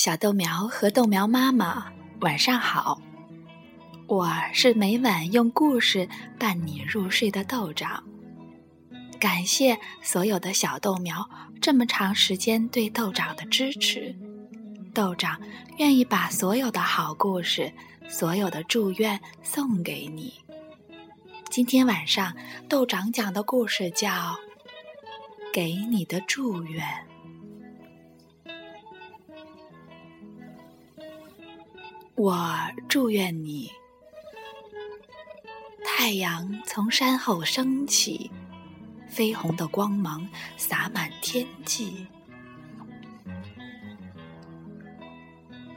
小豆苗和豆苗妈妈，晚上好！我是每晚用故事伴你入睡的豆长。感谢所有的小豆苗这么长时间对豆长的支持，豆长愿意把所有的好故事、所有的祝愿送给你。今天晚上豆长讲的故事叫《给你的祝愿》。我祝愿你，太阳从山后升起，绯红的光芒洒满天际。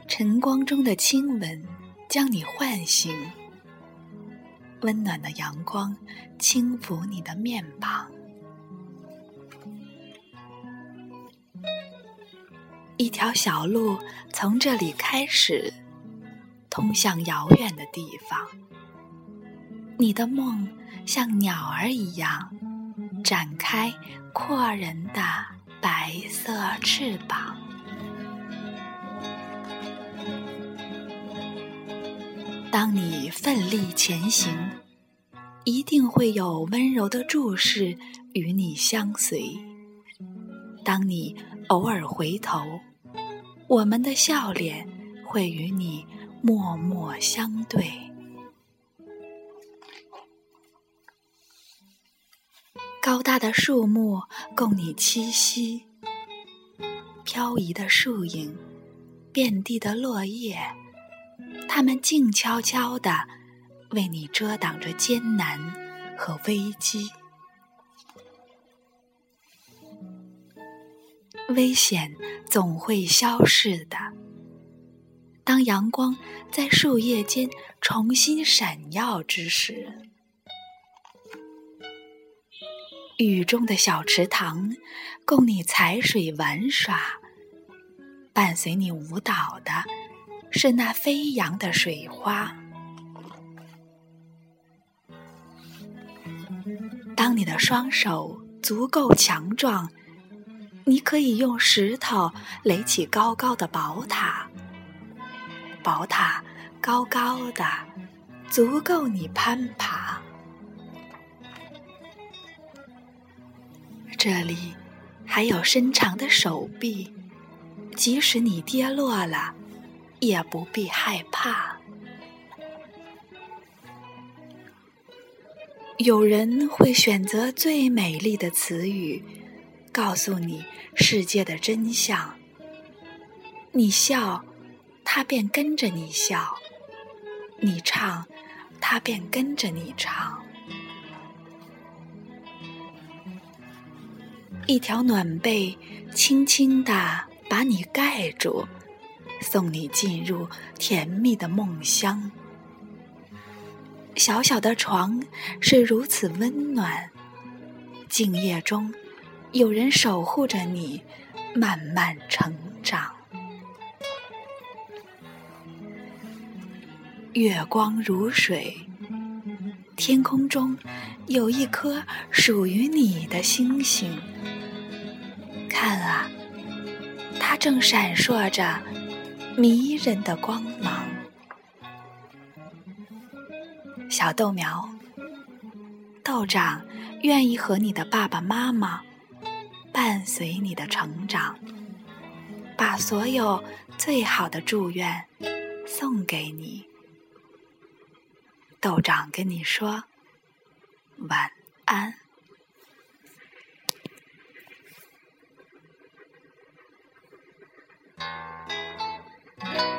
晨光中的亲吻将你唤醒，温暖的阳光轻抚你的面庞。一条小路从这里开始。通向遥远的地方，你的梦像鸟儿一样展开阔人的白色翅膀。当你奋力前行，一定会有温柔的注视与你相随。当你偶尔回头，我们的笑脸会与你。默默相对，高大的树木供你栖息，飘移的树影，遍地的落叶，它们静悄悄地为你遮挡着艰难和危机。危险总会消逝的。当阳光在树叶间重新闪耀之时，雨中的小池塘供你踩水玩耍，伴随你舞蹈的是那飞扬的水花。当你的双手足够强壮，你可以用石头垒起高高的宝塔。宝塔高高的，足够你攀爬。这里还有伸长的手臂，即使你跌落了，也不必害怕。有人会选择最美丽的词语，告诉你世界的真相。你笑。他便跟着你笑，你唱，他便跟着你唱。一条暖被轻轻地把你盖住，送你进入甜蜜的梦乡。小小的床是如此温暖，静夜中有人守护着你，慢慢成月光如水，天空中有一颗属于你的星星。看啊，它正闪烁着迷人的光芒。小豆苗，豆长愿意和你的爸爸妈妈伴随你的成长，把所有最好的祝愿送给你。豆长跟你说晚安。